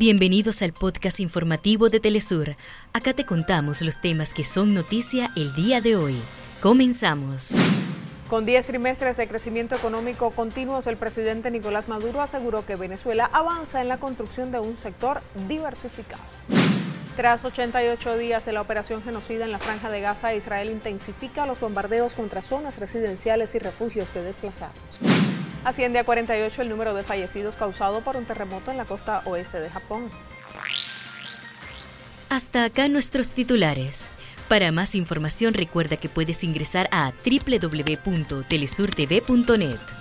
Bienvenidos al podcast informativo de Telesur. Acá te contamos los temas que son noticia el día de hoy. Comenzamos. Con 10 trimestres de crecimiento económico continuos, el presidente Nicolás Maduro aseguró que Venezuela avanza en la construcción de un sector diversificado. Tras 88 días de la operación genocida en la franja de Gaza, Israel intensifica los bombardeos contra zonas residenciales y refugios de desplazados. Asciende a 48 el número de fallecidos causado por un terremoto en la costa oeste de Japón. Hasta acá nuestros titulares. Para más información recuerda que puedes ingresar a www.telesurtv.net.